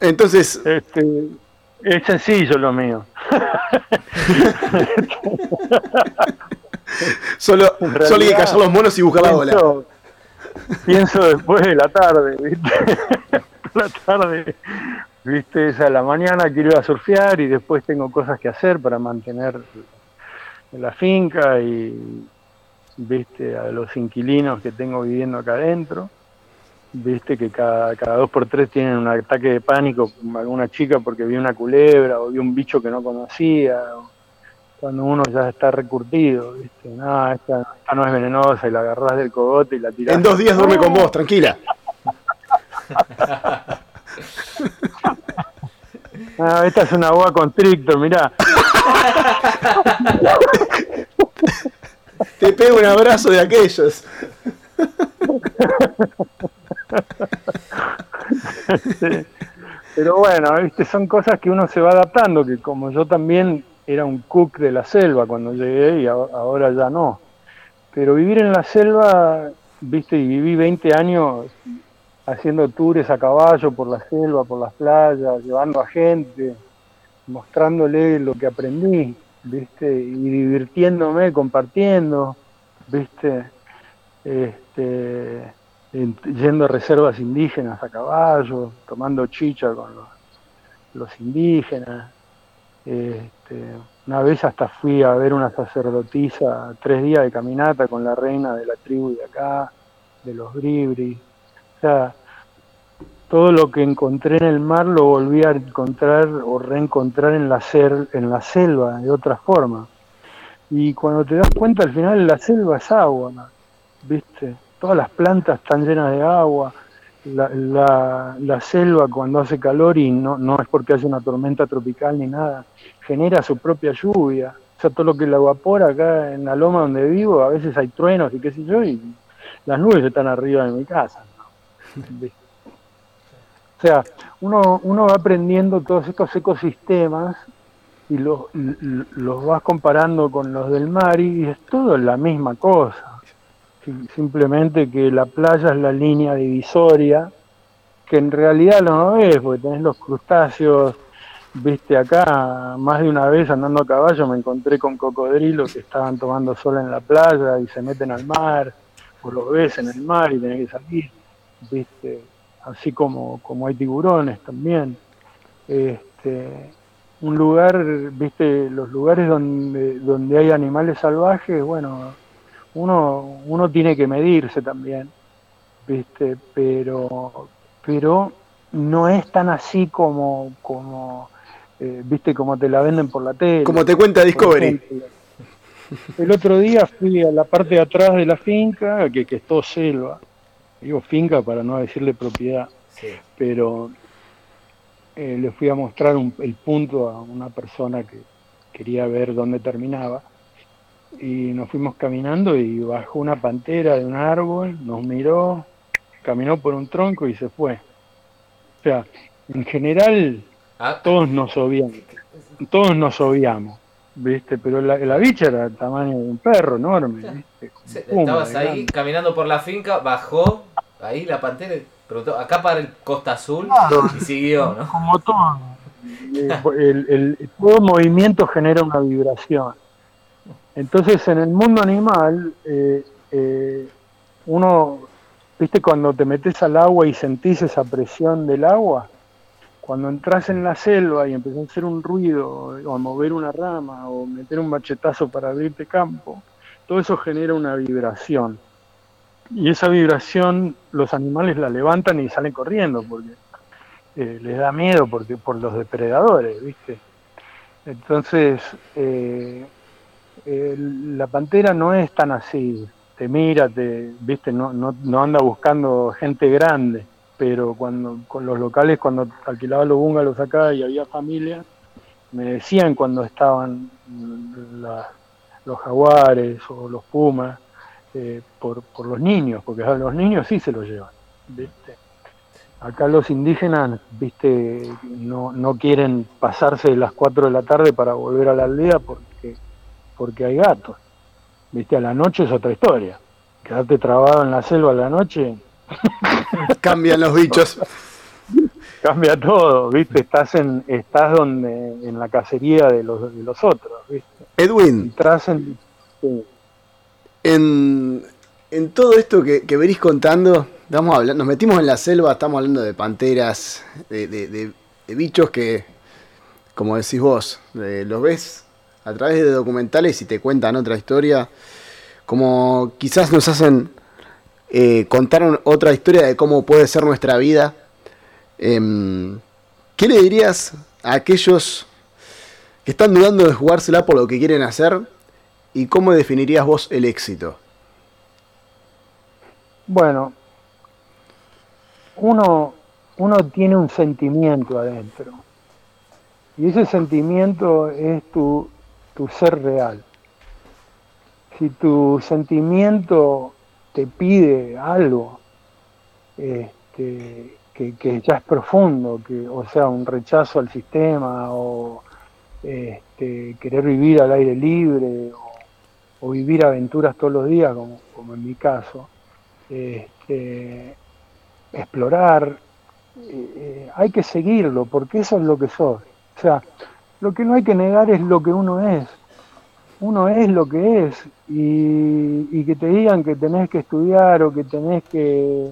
Entonces. Este, es sencillo lo mío. solo, solo hay que callar los monos y buscar la ola. [LAUGHS] Pienso después de la tarde, ¿viste? [LAUGHS] la tarde, ¿viste? Esa la mañana quiero ir a surfear y después tengo cosas que hacer para mantener la finca y, ¿viste? A los inquilinos que tengo viviendo acá adentro viste que cada, cada dos por tres tienen un ataque de pánico alguna chica porque vio una culebra o vio un bicho que no conocía cuando uno ya está recurtido viste no esta, no es venenosa y la agarrás del cogote y la tirás. En dos días duerme con vos tranquila. [LAUGHS] Ah, esta es una boa constrictor mirá. [LAUGHS] Te pego un abrazo de aquellos. [LAUGHS] Pero bueno, ¿viste? son cosas que uno se va adaptando, que como yo también era un cook de la selva cuando llegué y ahora ya no. Pero vivir en la selva, viste, y viví 20 años haciendo tours a caballo por la selva, por las playas, llevando a gente, mostrándole lo que aprendí, viste, y divirtiéndome, compartiendo, viste. Este, yendo a reservas indígenas a caballo, tomando chicha con los, indígenas. Este, una vez hasta fui a ver una sacerdotisa, tres días de caminata con la reina de la tribu de acá, de los Bribri. O sea, todo lo que encontré en el mar lo volví a encontrar o reencontrar en la, en la selva de otra forma. Y cuando te das cuenta, al final la selva es agua, ¿viste? todas las plantas están llenas de agua, la, la, selva cuando hace calor y no, no es porque hace una tormenta tropical ni nada, genera su propia lluvia. O sea, todo lo que la evapora acá en la loma donde vivo, a veces hay truenos y qué sé yo, y las nubes están arriba de mi casa. [LAUGHS] o sea, uno, uno va aprendiendo todos estos ecosistemas y los, los vas comparando con los del mar y es todo la misma cosa simplemente que la playa es la línea divisoria, que en realidad no es, porque tenés los crustáceos, viste acá, más de una vez andando a caballo me encontré con cocodrilos que estaban tomando sol en la playa y se meten al mar, o los ves en el mar y tenés que salir, viste, así como, como hay tiburones también. Este, un lugar, viste, los lugares donde, donde hay animales salvajes, bueno, uno, uno tiene que medirse también, ¿viste? Pero, pero no es tan así como, como eh, ¿viste? Como te la venden por la tele. Como te cuenta Discovery. El otro día fui a la parte de atrás de la finca, que, que es todo selva. Digo finca para no decirle propiedad. Pero eh, le fui a mostrar el punto a una persona que quería ver dónde terminaba y nos fuimos caminando y bajó una pantera de un árbol, nos miró, caminó por un tronco y se fue. O sea, en general ah. todos nos obviamos, todos nos obviamos, ¿viste? Pero la, la bicha era del tamaño de un perro enorme, ¿viste? Estabas ahí caminando por la finca, bajó ahí la pantera Preguntó, acá para el Costa Azul y siguió, ¿no? Como todo. [LAUGHS] El, el, todo movimiento genera una vibración. Entonces, en el mundo animal, eh, eh, uno, viste, cuando te metes al agua y sentís esa presión del agua, cuando entras en la selva y empezás a hacer un ruido, o a mover una rama, o meter un machetazo para abrirte campo, todo eso genera una vibración. Y esa vibración los animales la levantan y salen corriendo porque eh, les da miedo porque por los depredadores, ¿viste? Entonces, la pantera no es tan así, te mira, te, ¿viste? No, no, no anda buscando gente grande, pero cuando con los locales, cuando alquilaba los bungalows acá y había familia, me decían cuando estaban los jaguares o los pumas, eh, por, por los niños, porque a los niños sí se los llevan, ¿viste? Acá los indígenas, viste, no, no quieren pasarse las 4 de la tarde para volver a la aldea porque, porque hay gatos. Viste, a la noche es otra historia. Quedarte trabado en la selva a la noche. [LAUGHS] Cambian los bichos. [LAUGHS] Cambia todo, viste, estás en, estás donde, en la cacería de los, de los otros, viste. Edwin. en, en, en todo esto que, que venís contando, estamos hablando, nos metimos en la selva, estamos hablando de panteras, de, de, de, de bichos que, como decís vos, los ves a través de documentales y te cuentan otra historia, como quizás nos hacen eh, contar otra historia de cómo puede ser nuestra vida. Eh, ¿Qué le dirías a aquellos que están dudando de jugársela por lo que quieren hacer? ¿Y cómo definirías vos el éxito? Bueno, uno, uno tiene un sentimiento adentro. Y ese sentimiento es tu, tu ser real. Si tu sentimiento te pide algo este, que, ya es profundo, que, o sea, un rechazo al sistema o este, querer vivir al aire libre o, vivir aventuras todos los días, como, en mi caso, este, explorar, eh, hay que seguirlo, porque eso es lo que sos. O sea, lo que no hay que negar es lo que uno es. Uno es lo que es. Y, que te digan que tenés que estudiar o que tenés que,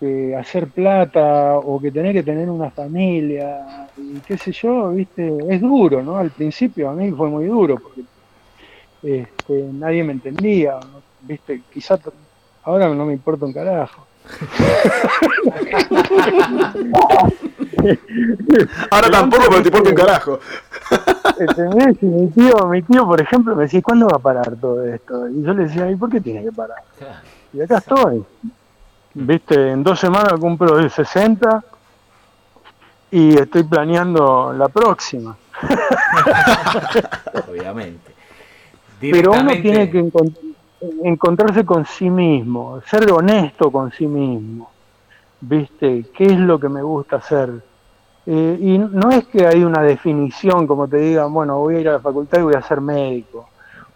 que, hacer plata o que tenés que tener una familia y qué sé yo, viste, es duro, ¿no? Al principio a mí fue muy duro porque este, nadie me entendía, viste, quizás ahora no me importa un carajo. [LAUGHS] [LAUGHS] Ahora tampoco, pero te importa un carajo. ¿Entendés? Y mi tío, mi tío, por ejemplo, me decía, ¿cuándo va a parar todo esto? Y yo le decía, ¿y por qué tiene que parar? Y acá estoy. Viste, en dos semanas cumplo el 60 y estoy planeando la próxima. [LAUGHS] Obviamente. Pero uno tiene que encontrar encontrarse con sí mismo, ser honesto con sí mismo, ¿viste? ¿Qué es lo que me gusta hacer? Eh, y no es que hay una definición como te digan, bueno, voy a ir a la facultad y voy a ser médico,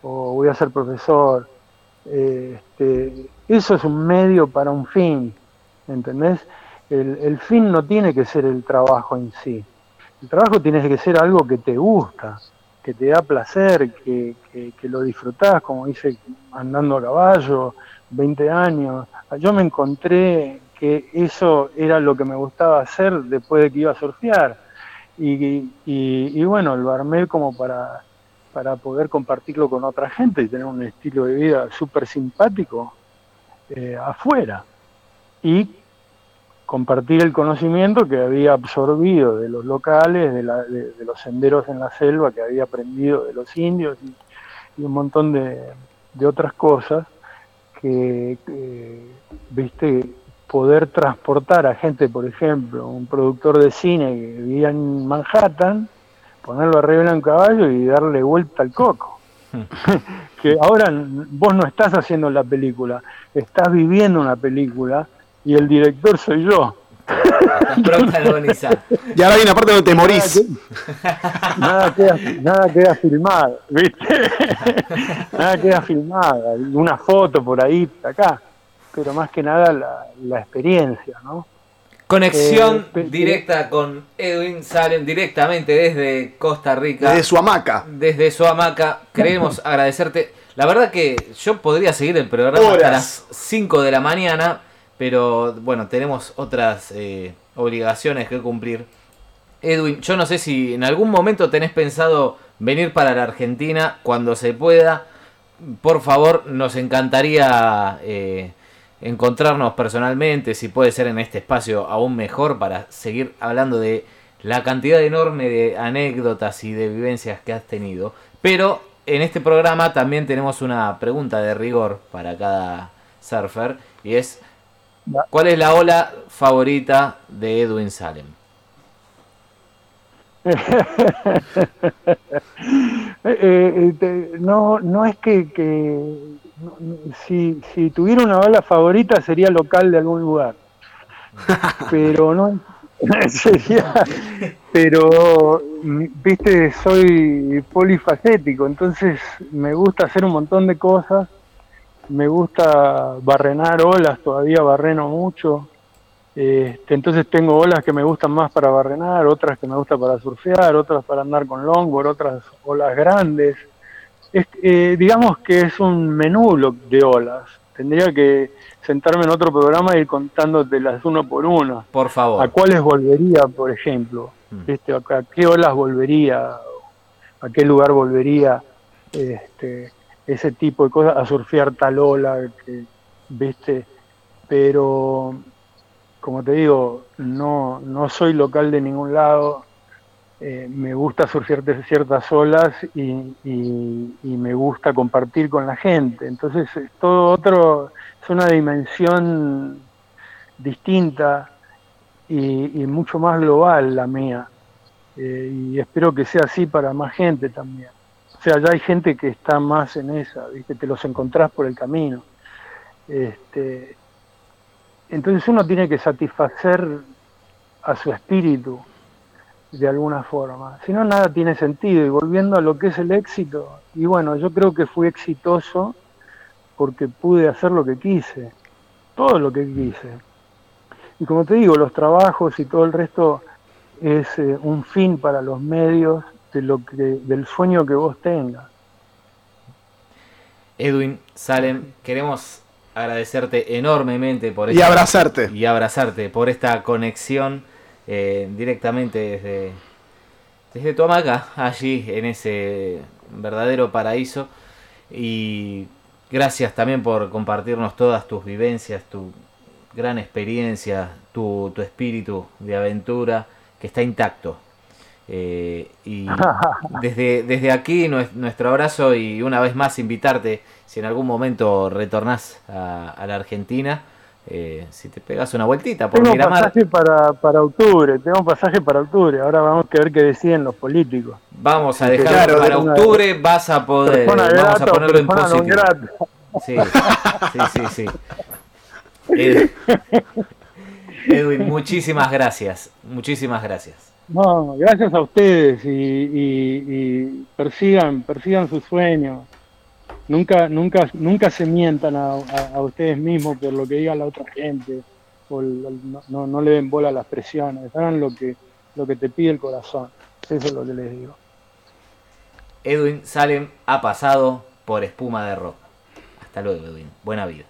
o voy a ser profesor. Eh, este, eso es un medio para un fin, ¿entendés? El, el fin no tiene que ser el trabajo en sí. El trabajo tiene que ser algo que te gusta, que te da placer, que, que, que, lo disfrutás, como dice, andando a caballo, 20 años. Yo me encontré que eso era lo que me gustaba hacer después de que iba a surfear. Y, y, y bueno, lo armé como para, para poder compartirlo con otra gente y tener un estilo de vida súper simpático eh, afuera. Y compartir el conocimiento que había absorbido de los locales, de, la, de, los senderos en la selva, que había aprendido de los indios y, un montón de, otras cosas que, viste, poder transportar a gente, por ejemplo, un productor de cine que vivía en Manhattan, ponerlo arriba en un caballo y darle vuelta al coco. [LAUGHS] que ahora vos no estás haciendo la película, estás viviendo una película y el director soy yo. [LAUGHS] y ahora hay una parte donde te morís. Nada, queda, nada queda filmado, ¿viste? [LAUGHS] nada queda filmado. Una foto por ahí, acá. Pero más que nada la, experiencia, ¿no? Conexión eh, directa con Edwin Salem directamente desde Costa Rica. Desde su hamaca. Desde su hamaca. Queremos [LAUGHS] agradecerte. La verdad que yo podría seguir el programa hasta las 5 de la mañana, pero bueno, tenemos otras eh, obligaciones que cumplir. Edwin, yo no sé si en algún momento tenés pensado venir para la Argentina cuando se pueda. Por favor, nos encantaría eh, encontrarnos personalmente, si puede ser en este espacio aún mejor, para seguir hablando de la cantidad enorme de anécdotas y de vivencias que has tenido. Pero en este programa también tenemos una pregunta de rigor para cada surfer y es ¿cuál es la ola favorita de Edwin Salem? [LAUGHS] Eh, eh, no, no es que, si, si, tuviera una ola favorita sería local de algún lugar, [LAUGHS] pero no [LAUGHS] sería, pero viste soy polifacético, entonces me gusta hacer un montón de cosas, me gusta barrenar olas, todavía barreno mucho, este, entonces tengo olas que me gustan más para barrenar, otras que me gustan para surfear, otras para andar con longboard, otras olas grandes. Eh, digamos que es un menú de olas. Tendría que sentarme en otro programa y ir contándote las uno por uno. Por favor. ¿A cuáles volvería, por ejemplo? Mm. Este, ¿A qué olas volvería? ¿A qué lugar volvería? Este, ese tipo de cosas, a surfear tal ola, que, ¿viste? Pero como te digo, no, no soy local de ningún lado, eh, me gusta surfear ciertas olas y, me gusta compartir con la gente. Entonces es todo otro, es una dimensión distinta y, mucho más global la mía. Eh, y espero que sea así para más gente también. O sea, ya hay gente que está más en esa, ¿viste? te los encontrás por el camino. Este, entonces uno tiene que satisfacer a su espíritu de alguna forma. Si no, nada tiene sentido. Y volviendo a lo que es el éxito, y bueno, yo creo que fui exitoso porque pude hacer lo que quise, todo lo que quise. Y como te digo, los trabajos y todo el resto es eh, un fin para los medios de lo que, del sueño que vos tengas. Edwin, Salem, queremos agradecerte enormemente por y abrazarte y abrazarte por esta conexión eh, directamente desde desde tu hamaca allí en ese verdadero paraíso. Y gracias también por compartirnos todas tus vivencias tu gran experiencia tu, tu espíritu de aventura que está intacto. Eh, y [LAUGHS] desde, desde aquí nuestro abrazo y una vez más invitarte, si en algún momento retornás a, la Argentina, eh, si te pegas una vueltita por tengo un pasaje para, para octubre, tengo un pasaje para octubre, ahora vamos a ver qué deciden los políticos. Vamos a dejarlo para octubre, vas a poder, vamos a ponerlo en positivo. Sí, sí, sí, sí. [LAUGHS] Edwin, muchísimas gracias, muchísimas gracias. No, gracias a ustedes y, persigan, persigan sus sueños. Nunca, nunca, nunca se mientan a, ustedes mismos por lo que diga la otra gente. O no, no, le den bola a las presiones. Hagan lo que, lo que te pide el corazón. Eso es lo que les digo. Edwin Salem ha pasado por espuma de rock. Hasta luego, Edwin. Buena vida.